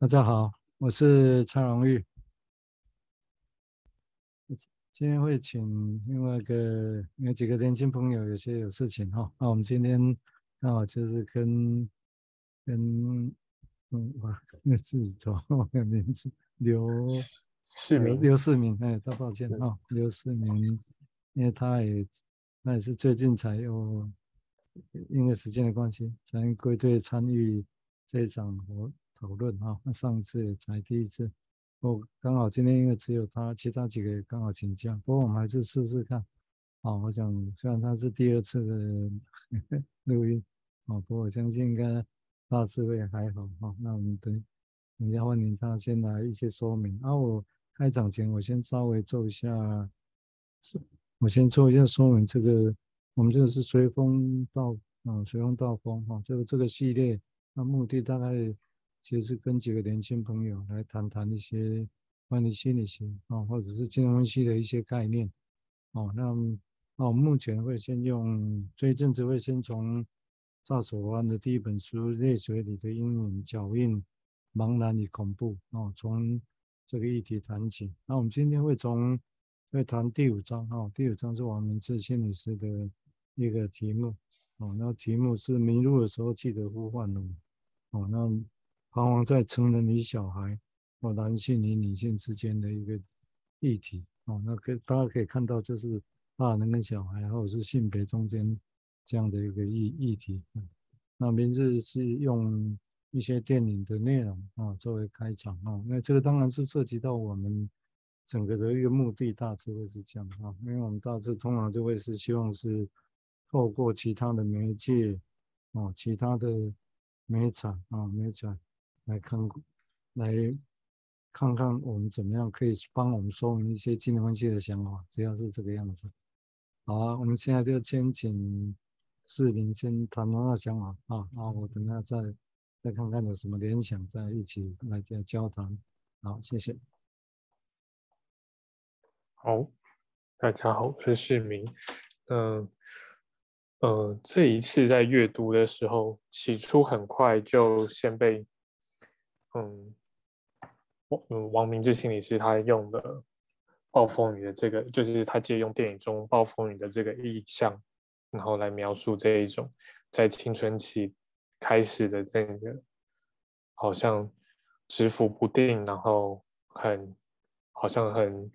大家好，我是蔡荣玉。今天会请另外一个有几个年轻朋友，有些有事情哈。那我们今天刚好就是跟跟嗯哇，那自己找我的名字刘世明，刘世明，哎，大抱歉哈，刘世明，因为他也那也是最近才有因为时间的关系才归队参与这一场活。讨论哈，那上次也才第一次，我刚好今天因为只有他，其他几个也刚好请假，不过我们还是试试看。啊，我想虽然他是第二次的 录音，啊，不过我相信应该大致会还好哈。那我们等等一下欢迎他先来一些说明。啊，我开场前我先稍微做一下，我先做一下说明。这个我们这个是随风到啊，随风到风哈，就是这个系列，那目的大概。其实是跟几个年轻朋友来谈谈一些关于心理学啊，或者是金融分析的一些概念哦。那哦，目前会先用这一阵子会先从赵守安的第一本书《泪水里的阴影、脚印、茫然与恐怖》哦，从这个议题谈起。那我们今天会从会谈第五章哦，第五章是王明志心理师的一个题目哦。那题目是迷路的时候记得呼唤我哦。那彷徨在成人与小孩，或男性与女性之间的一个议题，哦，那可大家可以看到，就是大人跟小孩，或者是性别中间这样的一个议议题。那名字是用一些电影的内容啊作为开场啊，那这个当然是涉及到我们整个的一个目的，大致会是这样啊，因为我们大致通常就会是希望是透过其他的媒介啊，其他的媒材啊，媒材。来看，来看看我们怎么样可以帮我们说明一些金融分析的想法，主要是这个样子。好啊，我们现在就先请世明先谈谈他的想法啊，然后我等下再再看看有什么联想，再一起来这样交谈。好，谢谢。好，大家好，我是世明。嗯，呃，这一次在阅读的时候，起初很快就先被。嗯，王王明志心理师他用的《暴风雨》的这个，就是他借用电影中《暴风雨》的这个意象，然后来描述这一种在青春期开始的这个好像起伏不定，然后很好像很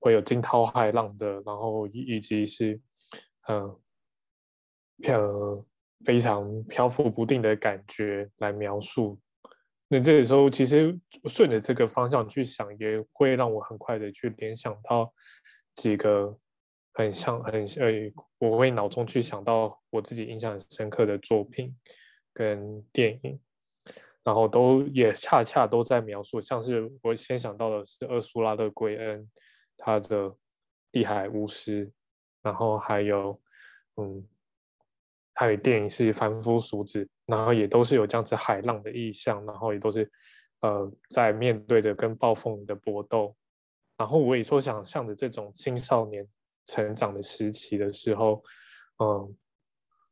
会有惊涛骇浪的，然后以及是嗯漂非常漂浮不定的感觉来描述。那这个时候，其实顺着这个方向去想，也会让我很快的去联想到几个很像很呃，我会脑中去想到我自己印象很深刻的作品跟电影，然后都也恰恰都在描述，像是我先想到的是厄苏拉的圭恩，他的《地海巫师》，然后还有嗯。还有电影是凡夫俗子，然后也都是有这样子海浪的意象，然后也都是，呃，在面对着跟暴风雨的搏斗，然后我也说想象着这种青少年成长的时期的时候，嗯、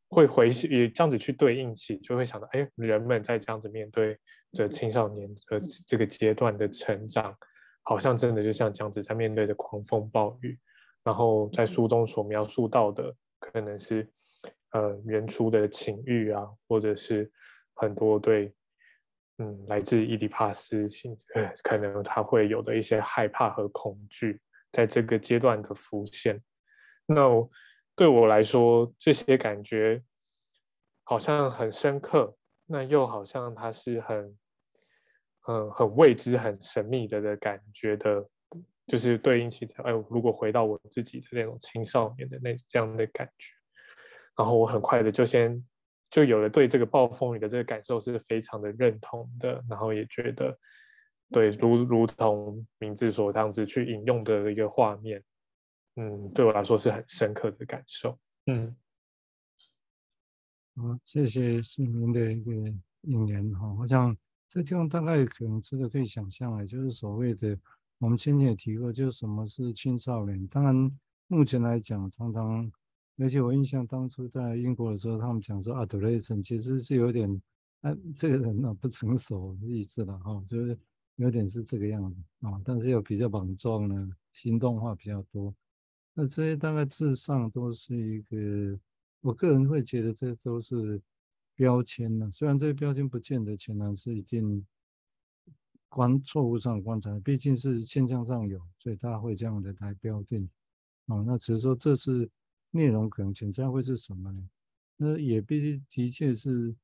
会回也这样子去对应起，就会想到，哎，人们在这样子面对着青少年的这个阶段的成长，好像真的就像这样子在面对着狂风暴雨，然后在书中所描述到的可能是。呃，原初的情欲啊，或者是很多对，嗯，来自伊底帕斯情，呃，可能他会有的一些害怕和恐惧，在这个阶段的浮现。那对我来说，这些感觉好像很深刻，那又好像它是很，嗯，很未知、很神秘的的感觉的，就是对应起，哎，如果回到我自己的那种青少年的那这样的感觉。然后我很快的就先就有了对这个暴风雨的这个感受是非常的认同的，然后也觉得对，如如同名字所这样子去引用的一个画面，嗯，对我来说是很深刻的感受，嗯，好，谢谢市民的一个引言哈，我想这地方大概可能这个可以想象啊，就是所谓的我们先前也提过，就是什么是青少年，当然目前来讲常常。而且我印象当初在英国的时候，他们讲说 adolescent 其实是有点啊，这个人呢不成熟的意思了哈，就是有点是这个样子啊，但是又比较莽撞呢，行动化比较多。那这些大概至上都是一个，我个人会觉得这都是标签呢。虽然这个标签不见得全然是一定观错误上观察，毕竟是现象上有，所以大家会这样的来标定。啊，那只是说这是内容可能潜在会是什么呢？那也必须的确是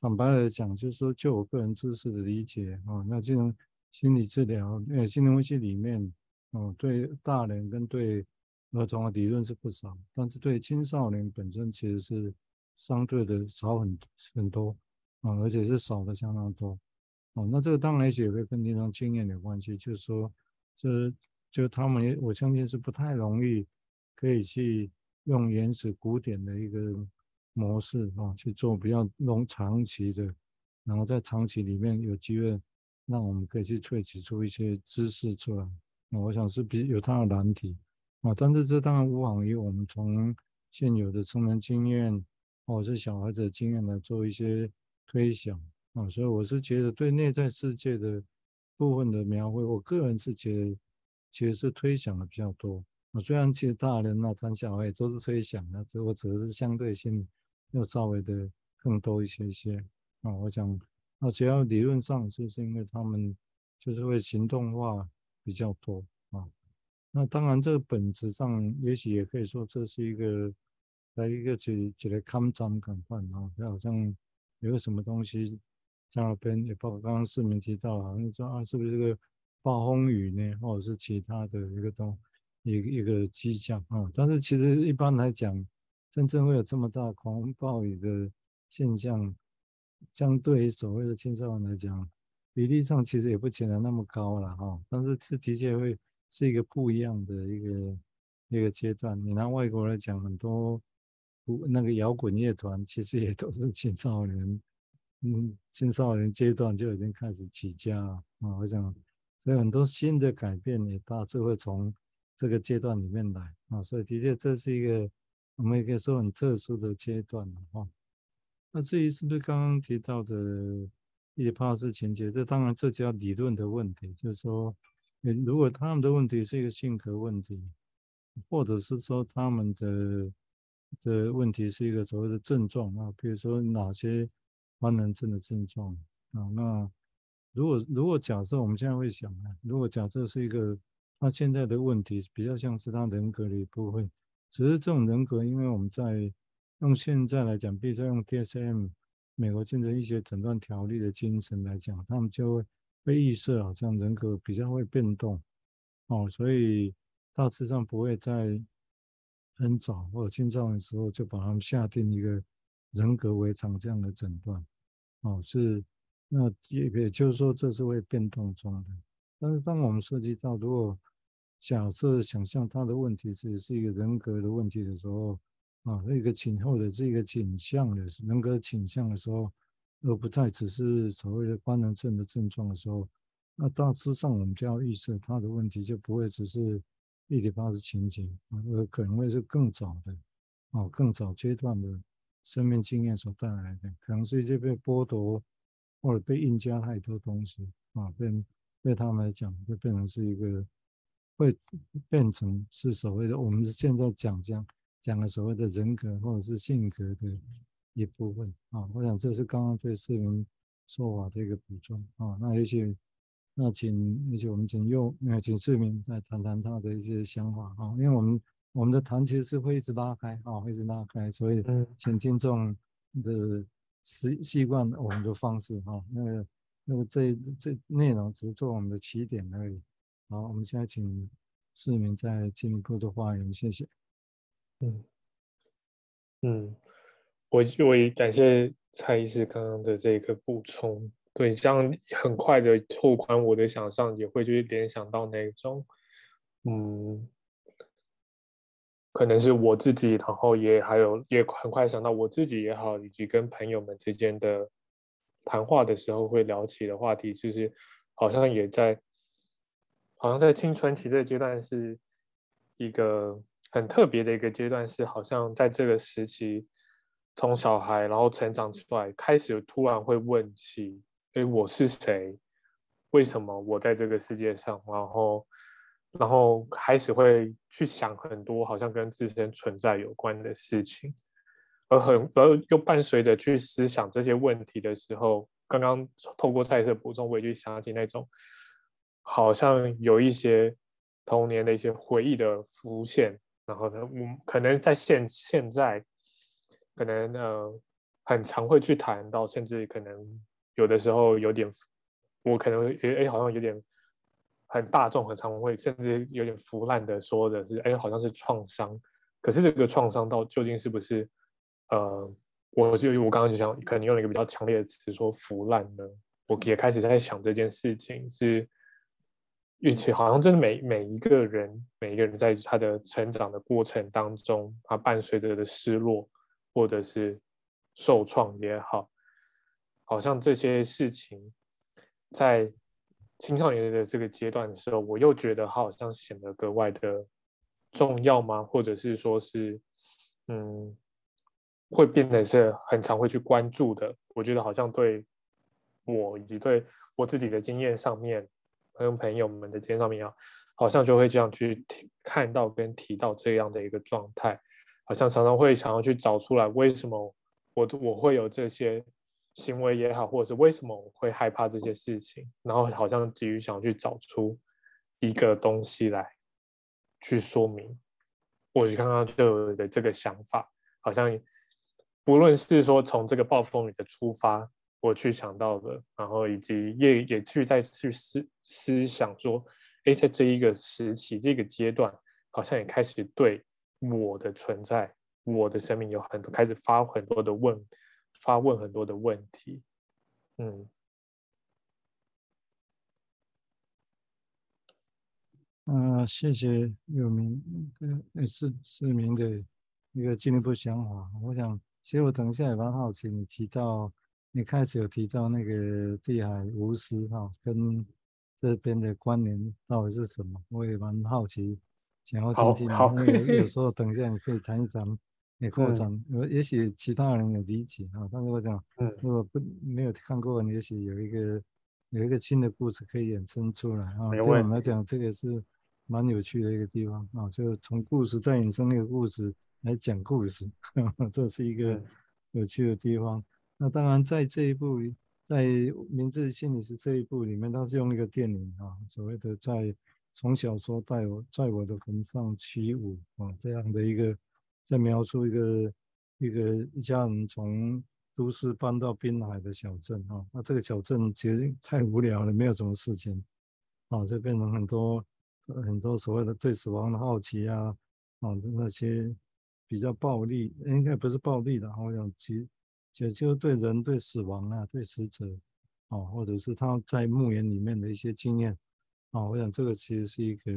坦白来讲，就是说就我个人知识的理解啊，那这种心理治疗，呃，心理分析里面，哦，对大人跟对儿童的理论是不少，但是对青少年本身其实是相对的少很很多啊，而且是少的相当多。哦，那这个当然也会跟临床经验有关系，就是说，这就他们我相信是不太容易可以去用原始古典的一个模式啊去做比较 long 长期的，然后在长期里面有机会让我们可以去萃取出一些知识出来。那我想是比有它的难题。啊，但是这当然无妨于我们从现有的成人经验或者是小孩子的经验来做一些推想啊，所以我是觉得对内在世界的部分的描绘，我个人是觉得其实是推想的比较多我。虽然其实大人啊谈小孩都是推想的，只我指的是相对性要稍微的更多一些些啊。我想那只要理论上就是因为他们就是会行动化比较多啊。那当然，这个本质上，也许也可以说，这是一个来一个几几来看章看法啊，就好像有个什么东西在那边，也包括刚刚市民提到，好像说啊，是不是这个暴风雨呢，或者是其他的一个东一个一个迹象啊？但是其实一般来讲，真正会有这么大狂风暴雨的现象，相对于所谓的青少年来讲，比例上其实也不见得那么高了哈。但是是的确会。是一个不一样的一个一个阶段。你拿外国来讲，很多那个摇滚乐团其实也都是青少年，嗯，青少年阶段就已经开始起家啊。我想，所以很多新的改变也大致会从这个阶段里面来啊。所以的确这是一个我们也可以说很特殊的阶段哈。那至于是不是刚刚提到的一些帕斯情节，这当然这叫理论的问题，就是说。如果他们的问题是一个性格问题，或者是说他们的的问题是一个所谓的症状啊，比如说哪些官能症的症状啊，那如果如果假设我们现在会想啊，如果假设是一个他现在的问题比较像是他人格的一部分，只是这种人格，因为我们在用现在来讲，比如说用 DSM 美国精神医学诊断条例的精神来讲，他们就会。被预设好像人格比较会变动，哦，所以大致上不会在很早或者青少年时候就把他们下定一个人格违常这样的诊断，哦，是，那也也就是说这是会变动中的。但是当我们涉及到如果假设想象他的问题只是一个人格的问题的时候，啊，一个倾后的这个倾向的人格倾向的时候。而不再只是所谓的官能症的症状的时候，那大致上我们就要预测他的问题就不会只是伊底帕斯情结，而可能会是更早的，啊，更早阶段的生命经验所带来的，可能是一些被剥夺或者被硬加太多东西，啊，被对他们来讲就变成是一个，会变成是所谓的我们现在讲讲讲的所谓的人格或者是性格的。一部分啊，我想这是刚刚对市民说法的一个补充啊。那也许，那请，也许我们请右，那请市民再谈谈他的一些想法啊。因为我们我们的谈其实是会一直拉开啊，会一直拉开，所以请听众的习习惯我们的方式啊。那个那个这这内容只是做我们的起点而已。好，我们现在请市民再进一步的发言，谢谢。嗯嗯。我我也感谢蔡医师刚刚的这个补充，对，这样很快的拓宽我的想象，也会就是联想到那种，嗯，可能是我自己，然后也还有也很快想到我自己也好，以及跟朋友们之间的谈话的时候会聊起的话题，就是好像也在，好像在青春期这个阶段是一个很特别的一个阶段，是好像在这个时期。从小孩然后成长出来，开始突然会问起：哎，我是谁？为什么我在这个世界上？然后，然后开始会去想很多好像跟自身存在有关的事情，而很而又伴随着去思想这些问题的时候，刚刚透过菜色补充，我也去想起那种好像有一些童年的一些回忆的浮现，然后呢，我可能在现现在，可能呃很常会去谈到，甚至可能有的时候有点。我可能诶诶，好像有点很大众，很常会甚至有点腐烂的说的是，哎，好像是创伤。可是这个创伤到究竟是不是？呃，我就我刚刚就想，可能用了一个比较强烈的词说腐烂呢。我也开始在想这件事情是，运气好像真的每每一个人，每一个人在他的成长的过程当中，他伴随着的失落或者是受创也好，好像这些事情。在青少年的这个阶段的时候，我又觉得他好像显得格外的重要吗？或者是说是，嗯，会变得是很常会去关注的。我觉得好像对我以及对我自己的经验上面，跟朋友们的肩上面啊，好像就会这样去看到跟提到这样的一个状态，好像常常会想要去找出来为什么我我会有这些。行为也好，或者是为什么我会害怕这些事情，然后好像急于想要去找出一个东西来去说明。我刚刚就有的这个想法，好像不论是说从这个暴风雨的出发，我去想到的，然后以及也也去再去思思想说，哎，在这一个时期这个阶段，好像也开始对我的存在、我的生命有很多开始发很多的问。发问很多的问题，嗯，啊，谢谢有明，呃，是是明的一个进一步想法。我想，其实我等一下也蛮好奇，你提到你开始有提到那个地海无私哈，跟这边的关联到底是什么？我也蛮好奇，想要听听。好，有有时候等一下你可以谈一谈。也 扩展，我也许其他人有理解啊，但是我讲，如果不没有看过，你也许有一个有一个新的故事可以衍生出来啊。对我们来讲，这个是蛮有趣的一个地方啊，就从故事再衍生一个故事来讲故事，呵呵，这是一个有趣的地方。那当然，在这一部，在《明智心理师》这一部里面，他是用一个电影啊，所谓的在从小说带我在我的坟上起舞啊这样的一个。在描述一个一个一家人从都市搬到滨海的小镇啊，那这个小镇其实太无聊了，没有什么事情啊，就变成很多很多所谓的对死亡的好奇啊啊那些比较暴力，应该不是暴力的，好像其也就对人对死亡啊对死者啊，或者是他在墓园里面的一些经验啊，我想这个其实是一个。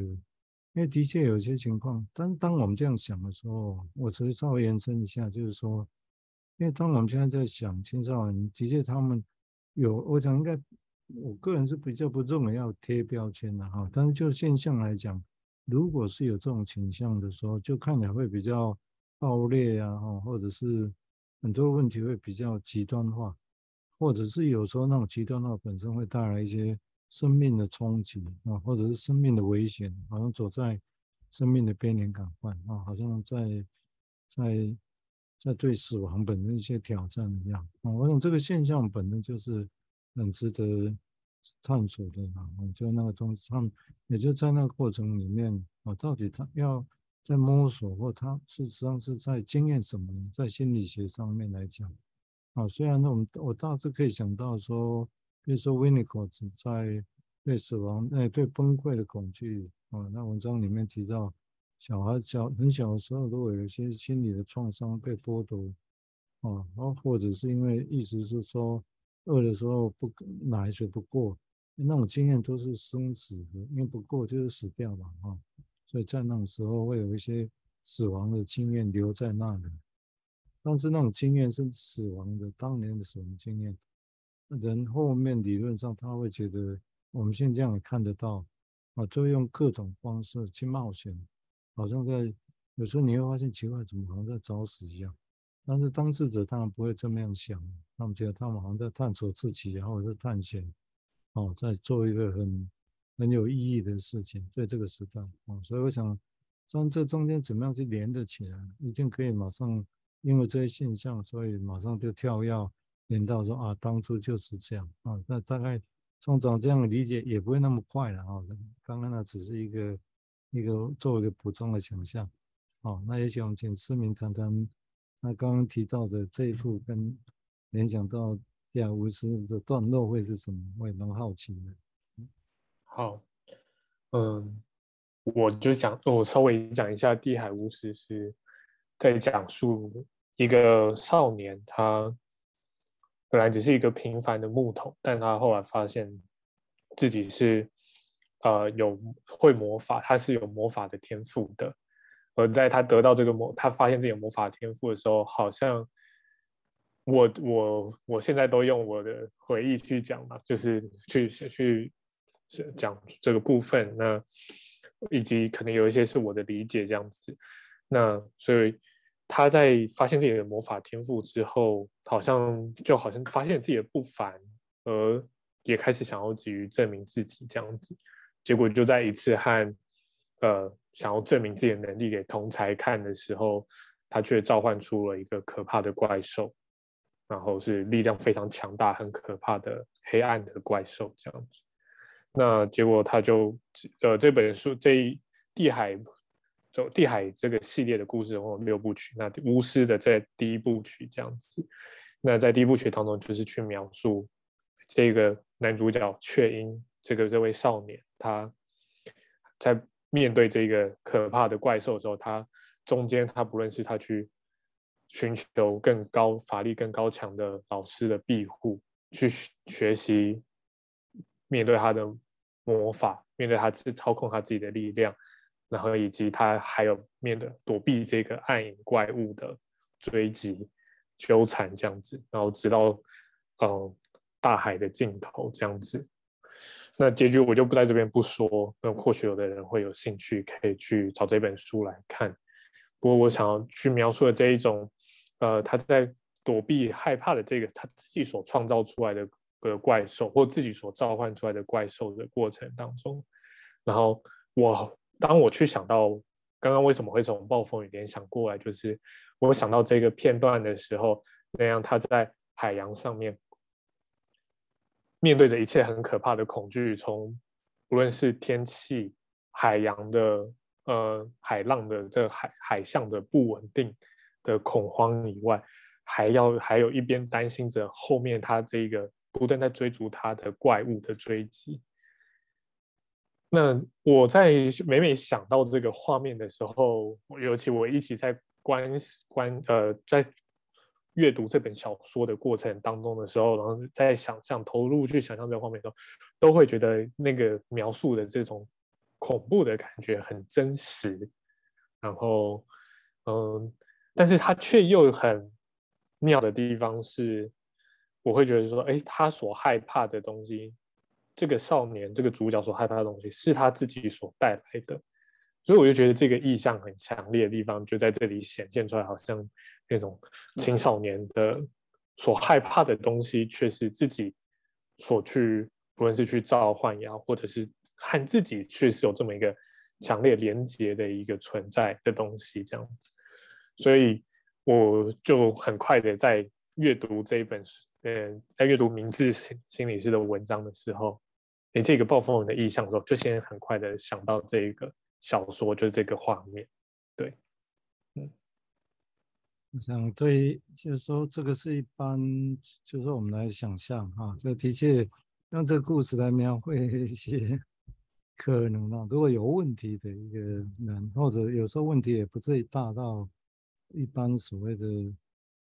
因为的确有些情况，但当我们这样想的时候，我只是稍微延伸一下，就是说，因为当我们现在在想青少年，的确他们有，我想应该，我个人是比较不认为要贴标签的哈。但是就现象来讲，如果是有这种倾向的时候，就看起来会比较暴烈啊，哈，或者是很多问题会比较极端化，或者是有时候那种极端化本身会带来一些。生命的冲击啊，或者是生命的危险，好像走在生命的边缘感官啊，好像在在在对死亡本身一些挑战一样啊。我想这个现象本身就是很值得探索的啊。就那个东西，他们也就在那个过程里面啊，到底他要在摸索，或他事实上是在经验什么呢？在心理学上面来讲啊，虽然我们我大致可以想到说。比如说，维尼口子在对死亡、哎，对崩溃的恐惧啊，那文章里面提到，小孩小很小的时候，如果有一些心理的创伤被剥夺啊，然后或者是因为意思是说，饿的时候不奶水不过，那种经验都是生死的，因为不过就是死掉嘛啊，所以在那种时候会有一些死亡的经验留在那里，但是那种经验是死亡的，当年的死亡经验。人后面理论上他会觉得，我们现在这样也看得到，啊，就用各种方式去冒险，好像在有时候你会发现奇怪，怎么好像在找死一样，但是当事者当然不会这么样想，他们觉得他们好像在探索自己，然后在探险，哦，在做一个很很有意义的事情，在这个时代，哦，所以我想从这中间怎么样去连得起来，一定可以马上因为这些现象，所以马上就跳跃连到说啊，当初就是这样啊，那大概从长这样理解也不会那么快了啊，刚刚那只是一个一个作为一个补充的想象，哦，那也想请思明谈谈。那刚刚提到的这一部跟联想到地海巫师的段落会是什么？我也蛮好奇的。好，嗯，我就想我稍微讲一下地海巫师是在讲述一个少年，他本来只是一个平凡的木头，但他后来发现自己是呃有会魔法，他是有魔法的天赋的。而在他得到这个魔，他发现自己有魔法天赋的时候，好像我我我现在都用我的回忆去讲嘛，就是去去讲这个部分，那以及可能有一些是我的理解这样子。那所以他在发现自己的魔法天赋之后，好像就好像发现自己的不凡，而也开始想要急于证明自己这样子，结果就在一次和呃。想要证明自己的能力给同才看的时候，他却召唤出了一个可怕的怪兽，然后是力量非常强大、很可怕的黑暗的怪兽这样子。那结果他就呃这本书这一地海就地海这个系列的故事有六部曲，那巫师的这第一部曲这样子。那在第一部曲当中，就是去描述这个男主角雀英这个这位少年，他在。面对这个可怕的怪兽的时候，他中间他不论是他去寻求更高法力、更高强的老师的庇护，去学习面对他的魔法，面对他自操控他自己的力量，然后以及他还有面对躲避这个暗影怪物的追击、纠缠这样子，然后直到嗯、呃、大海的尽头这样子。那结局我就不在这边不说，那或许有的人会有兴趣，可以去找这本书来看。不过我想要去描述的这一种，呃，他在躲避害怕的这个他自己所创造出来的个怪兽，或自己所召唤出来的怪兽的过程当中，然后我当我去想到刚刚为什么会从暴风雨联想过来，就是我想到这个片段的时候，那样他在海洋上面。面对着一切很可怕的恐惧，从无论是天气、海洋的呃海浪的这海海象的不稳定的恐慌以外，还要还有一边担心着后面他这个不断在追逐他的怪物的追击。那我在每每想到这个画面的时候，尤其我一起在观观呃在。阅读这本小说的过程当中的时候，然后在想象投入去想象这个画面的时候，都会觉得那个描述的这种恐怖的感觉很真实。然后，嗯，但是他却又很妙的地方是，我会觉得说，哎，他所害怕的东西，这个少年这个主角所害怕的东西，是他自己所带来的。所以我就觉得这个意象很强烈的地方就在这里显现出来，好像那种青少年的所害怕的东西，却是自己所去，不论是去召唤呀，或者是和自己确实有这么一个强烈连接的一个存在的东西，这样子。所以我就很快的在阅读这一本书，呃，在阅读明志心心理师的文章的时候，你，这个暴风雨的意象的时候，就先很快的想到这一个。小说就是这个画面，对，嗯，我想对，就是说这个是一般，就是我们来想象哈，就的确用这个故事来描绘一些 可能啊，如果有问题的一个人，或者有时候问题也不至于大到一般所谓的，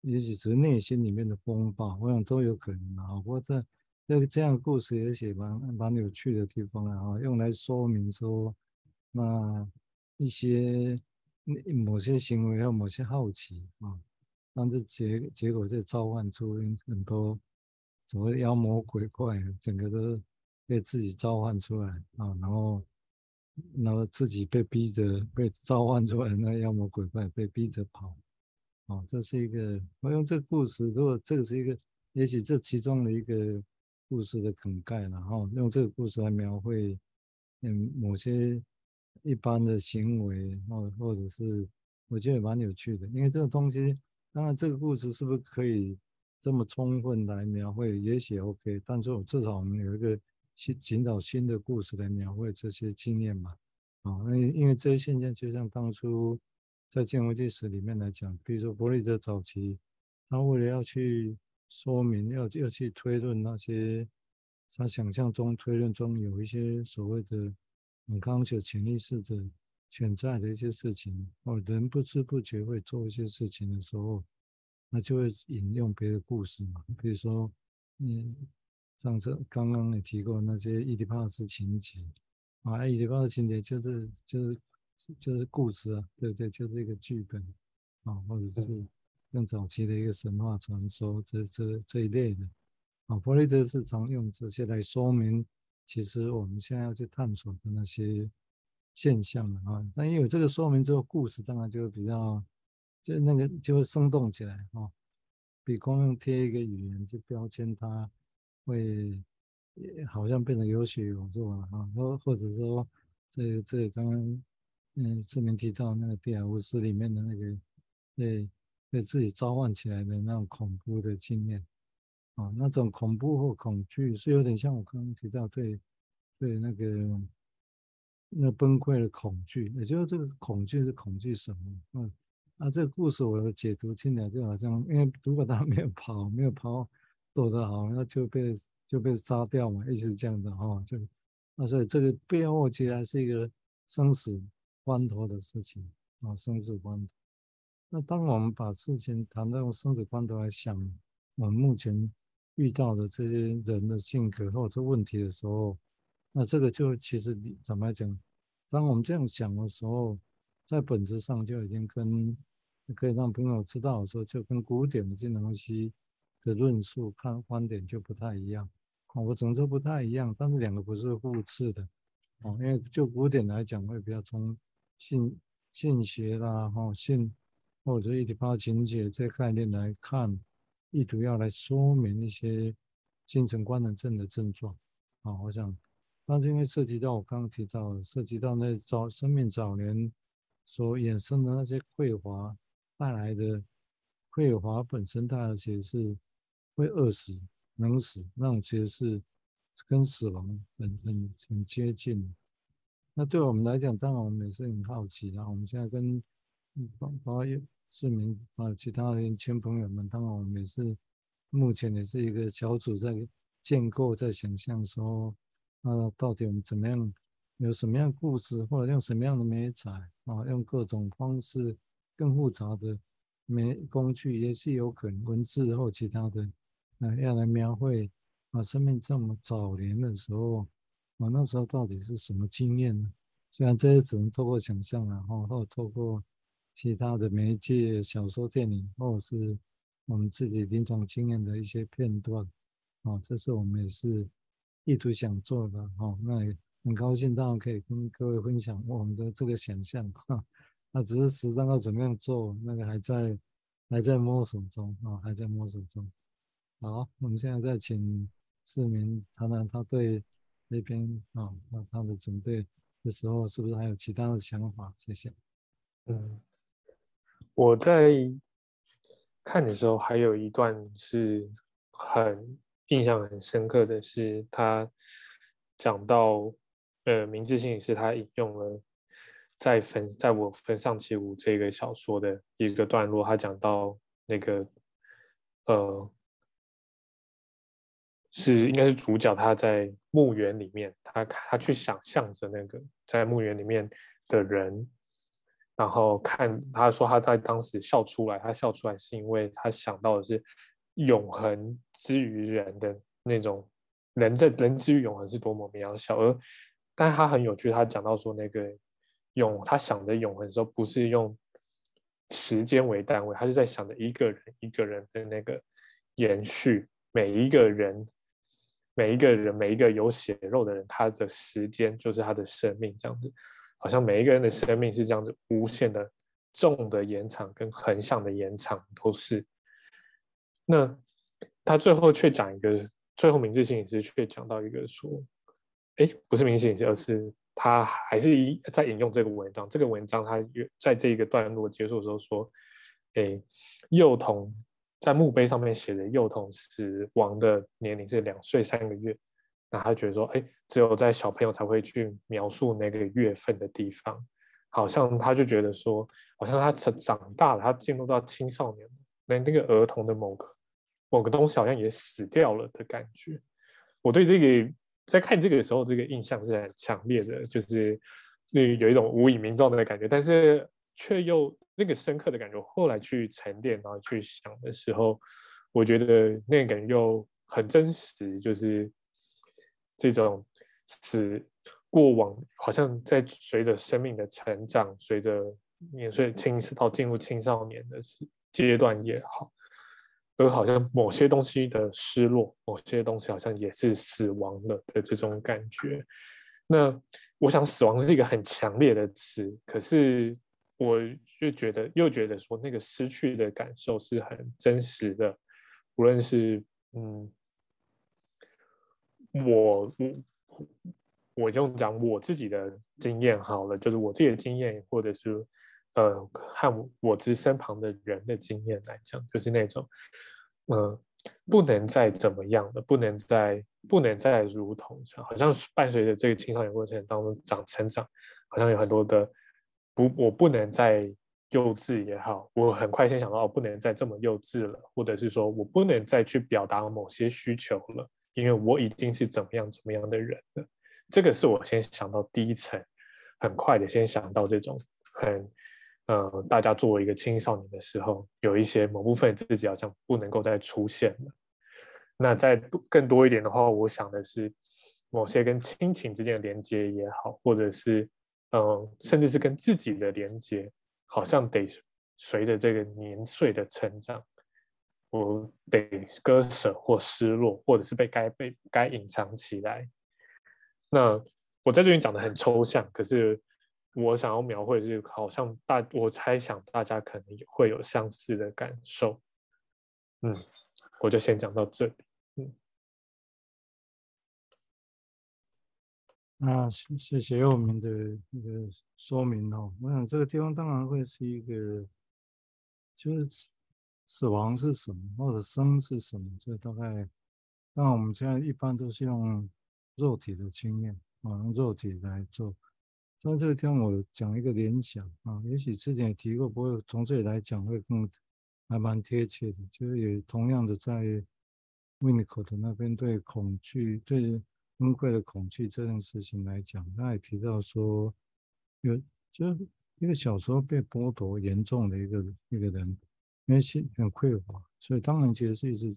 也许是内心里面的风暴，我想都有可能啊。或者这个这样的故事也写蛮蛮有趣的地方啊，用来说明说。那一些某些行为和某些好奇啊，让这结结果就召唤出很多所谓妖魔鬼怪，整个都被自己召唤出来啊，然后然后自己被逼着被召唤出来，那妖魔鬼怪被逼着跑哦，这是一个我用这个故事，如果这个是一个，也许这其中的一个故事的梗概，然后用这个故事来描绘，嗯，某些一般的行为，或或者是我觉得蛮有趣的，因为这个东西，当然这个故事是不是可以这么充分来描绘，也许 OK，但是我至少我们有一个新寻找新的故事来描绘这些经验嘛。啊，因为因为这些现象就像当初在见闻记史里面来讲，比如说弗洛伊德早期，他为了要去说明，要要去推论那些他想象中推论中有一些所谓的很刚性潜意识的潜在的一些事情，哦，人不知不觉会做一些事情的时候，那就会引用别的故事嘛，比如说，嗯，上次刚刚也提过那些伊迪帕斯情节。啊，伊迪帕斯情节就是就是就是故事啊，对对？就是一个剧本啊，或者是更早期的一个神话传说，这这这一类的啊。弗雷德是常用这些来说明，其实我们现在要去探索的那些现象啊。但因为这个说明之后，故事当然就会比较就那个就会生动起来啊，比光用贴一个语言去标签它会。也好像变得有血有肉了啊，或或者说，这这刚刚嗯，志明提到那个蒂尔乌斯里面的那个被被自己召唤起来的那种恐怖的经验啊，那种恐怖或恐惧是有点像我刚刚提到对对那个那崩溃的恐惧，也就是这个恐惧是恐惧什么？嗯，啊，这个故事我的解读听起来就好像，因为如果他没有跑，没有跑躲得好，那就被。就被杀掉嘛，一直这样的哈，就那所以这个背后其实还是一个生死关头的事情啊，生死关头。那当我们把事情谈到生死关头来想，我们目前遇到的这些人的性格或者问题的时候，那这个就其实怎么讲？当我们这样想的时候，在本质上就已经跟可以让朋友知道说，就跟古典的这些东西的论述看观点就不太一样。哦，我只能说不太一样，但是两个不是互斥的，哦，因为就古典来讲，会比较从性性邪啦，哈，性或者伊底帕斯情节这概念来看，意图要来说明一些精神官能症的症状，啊，我想，那是因为涉及到我刚刚提到，涉及到那早生命早年所衍生的那些匮乏带来的匮乏本身，它而且是会饿死。能死，那种其实是跟死亡很很很接近。那对我们来讲，当然我们也是很好奇的。我们现在跟包包括市民啊，其他的年轻朋友们，当然我们也是目前也是一个小组在建构、在想象说，那到底我们怎么样，有什么样故事，或者用什么样的媒材啊，用各种方式更复杂的媒工具，也是有可能文字或其他的。那要来描绘啊，生命这么早年的时候，我那时候到底是什么经验呢？虽然这些只能透过想象啊，或或透过其他的媒介、小说、电影，或者是我们自己临床经验的一些片段，啊，这是我们也是意图想做的哈。那也很高兴，当然可以跟各位分享我们的这个想象哈。那只是实际要怎么样做，那个还在还在摸索中啊，还在摸索中。好，我们现在再请市民谈谈他对那边啊，那他的准备的时候，是不是还有其他的想法？谢谢。嗯，我在看的时候，还有一段是很印象很深刻的是，他讲到呃，明智心理师他引用了在坟在我坟上起舞这个小说的一个段落，他讲到那个呃。是，应该是主角他在墓园里面，他他去想象着那个在墓园里面的人，然后看他说他在当时笑出来，他笑出来是因为他想到的是永恒之于人的那种人在人之于永恒是多么渺小，而但他很有趣，他讲到说那个永他想的永恒的时候不是用时间为单位，他是在想着一个人一个人的那个延续，每一个人。每一个人，每一个有血肉的人，他的时间就是他的生命，这样子，好像每一个人的生命是这样子无限的纵的延长跟横向的延长都是。那他最后却讲一个，最后明志心理师却讲到一个说，哎，不是明志心理师，而是他还是一在引用这个文章。这个文章他在这一个段落结束的时候说，哎，幼童在墓碑上面写的幼童死亡的年龄是两岁三个月。那他觉得说，哎，只有在小朋友才会去描述那个月份的地方，好像他就觉得说，好像他成长大了，他进入到青少年，那那个儿童的某个某个东西好像也死掉了的感觉。我对这个在看这个的时候，这个印象是很强烈的，就是那有一种无以名状的感觉，但是却又那个深刻的感觉。后来去沉淀，然后去想的时候，我觉得那个感觉又很真实，就是。这种是过往好像在随着生命的成长，随着年岁青到进入青少年的阶段也好，而好像某些东西的失落，某些东西好像也是死亡了的这种感觉。那我想，死亡是一个很强烈的词，可是我就觉得又觉得说，那个失去的感受是很真实的，无论是嗯。我我我就讲我自己的经验好了，就是我自己的经验，或者是呃，和我之身旁的人的经验来讲，就是那种，呃，不能再怎么样了，不能再不能再如同，好像伴随着这个青少年过程当中长成长，好像有很多的不，我不能再幼稚也好，我很快先想到我不能再这么幼稚了，或者是说我不能再去表达某些需求了。因为我已经是怎么样怎么样的人了，这个是我先想到第一层，很快的先想到这种很，呃，大家作为一个青少年的时候，有一些某部分自己好像不能够再出现了。那再更多一点的话，我想的是某些跟亲情之间的连接也好，或者是，呃，甚至是跟自己的连接，好像得随着这个年岁的成长。我得割舍或失落，或者是被该被该隐藏起来。那我在这边讲的很抽象，可是我想要描绘的是，好像大我猜想大家可能也会有相似的感受。嗯，我就先讲到这里。嗯，那谢谢佑明的那个说明哦。我想这个地方当然会是一个，就是。死亡是什么，或者生是什么？这大概，那我们现在一般都是用肉体的经验啊，用肉体来做。但这个地方我讲一个联想啊，也许之前也提过，不过从这里来讲会更还蛮贴切的。就是也同样的，在温尼科特那边对恐惧、对崩溃的恐惧这件事情来讲，他也提到说，有就是一个小时候被剥夺严重的一个一个人。因为心很匮乏，所以当然其实是一直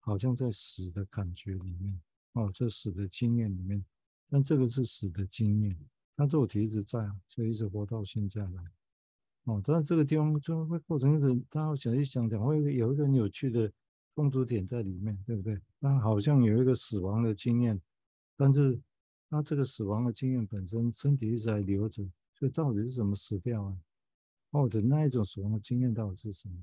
好像在死的感觉里面哦，这死的经验里面，但这个是死的经验，他肉体一直在啊，所以一直活到现在来哦。但是这个地方就会构成一个，大家想一想讲，会有一个很有趣的冲突点在里面，对不对？那好像有一个死亡的经验，但是他这个死亡的经验本身身体一直在留着，所以到底是怎么死掉啊？或者那一种死亡的经验到底是什么？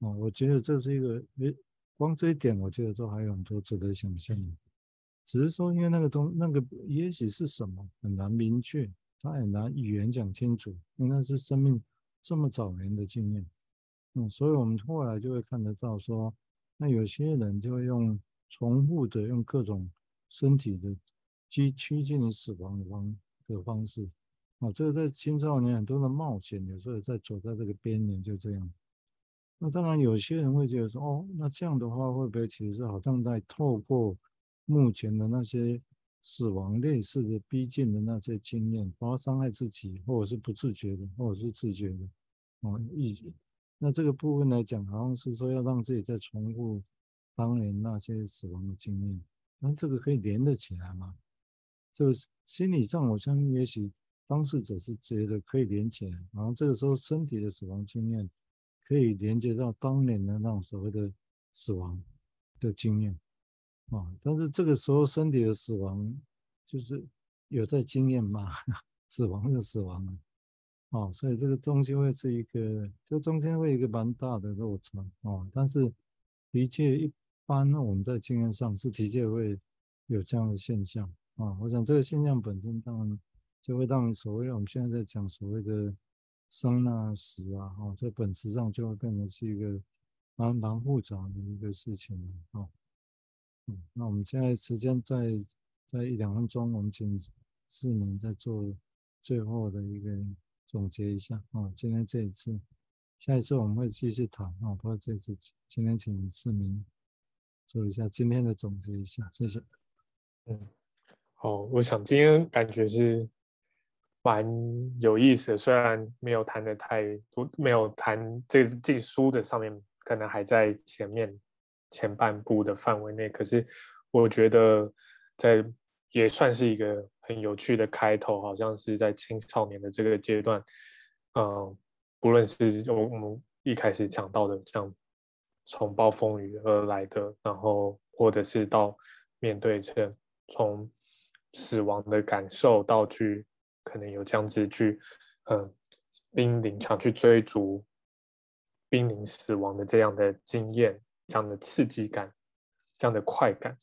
哦，我觉得这是一个，诶，光这一点，我觉得都还有很多值得想象的。只是说，因为那个东，那个也许是什么，很难明确，他很难语言讲清楚，因为那是生命这么早年的经验。嗯，所以我们后来就会看得到说，那有些人就会用重复的用各种身体的趋趋近于死亡的方的方式。啊，这个在青少年很多的冒险，有时候在走在这个边缘，就这样。那当然，有些人会觉得说，哦，那这样的话会不会其实是好像在透过目前的那些死亡类似的逼近的那些经验，包括伤害自己，或者是不自觉的，或者是自觉的，哦，意，那这个部分来讲，好像是说要让自己再重复当年那些死亡的经验，那这个可以连得起来吗？就是心理上，我相信也许当事者是觉得可以连起来，然后这个时候身体的死亡经验。可以连接到当年的那种所谓的死亡的经验啊，但是这个时候身体的死亡就是有在经验吗？死亡就死亡了，哦，所以这个东西会是一个，就中间会有一个蛮大的落差哦。但是的确，一般我们在经验上是的确会有这样的现象啊、我想这个现象本身当然就会让所谓我们现在在讲所谓的生啊死啊，哦，这本质上就会变成是一个蛮蛮复杂的一个事情啊。哦，那我们现在时间在在一两分钟，我们请市民再做最后的一个总结一下啊、今天这一次，下一次我们会继续谈啊。不过这次今天请市民做一下今天的总结一下，谢谢。嗯，好，我想今天感觉是蛮有意思的，虽然没有谈的太多，没有谈这这书的上面，可能还在前面。前半部的范围内，可是我觉得在也算是一个很有趣的开头，好像是在青少年的这个阶段，嗯，不论是我我们一开始讲到的，像从暴风雨而来的，然后或者是到面对这从死亡的感受到去可能有这样子去，嗯，濒临想去追逐濒临死亡的这样的经验。这样的刺激感，这样的快感，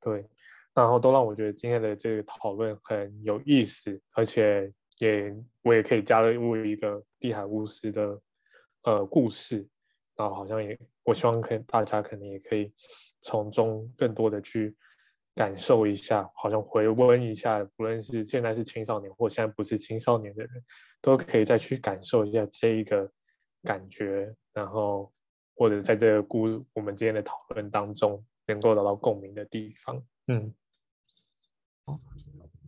对，然后都让我觉得今天的这个讨论很有意思，而且也我也可以加入一个地海巫师的呃故事，然后好像也我希望可以大家可能也可以从中更多的去感受一下，好像回温一下，不论是现在是青少年或现在不是青少年的人，都可以再去感受一下这一个感觉，然后。或者在这个故我们今天的讨论当中，能够得到共鸣的地方，嗯，好，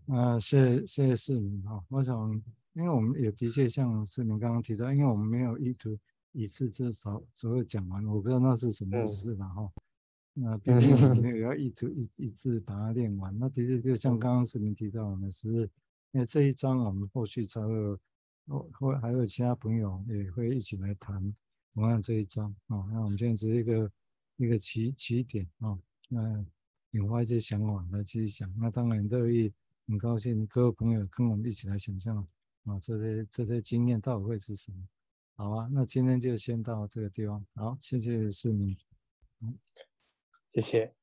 那谢谢谢谢市民哈。我想，因为我们也的确像市民刚刚提到，因为我们没有意图一次就所所有讲完，我不知道那是什么意思了哈。嗯、那毕竟我们没有要一图一一字把它练完。那其实就像刚刚市民提到的是，因为这一章我们后续才会，后还有其他朋友也会一起来谈。同样这一章啊，那我们现在只是一个一个起起点啊，那引发一些想法来继续想。那当然乐意，很高兴各位朋友跟我们一起来想象啊，这些这些经验到底会是什么？好啊，那今天就先到这个地方。好，谢谢市民。谢谢。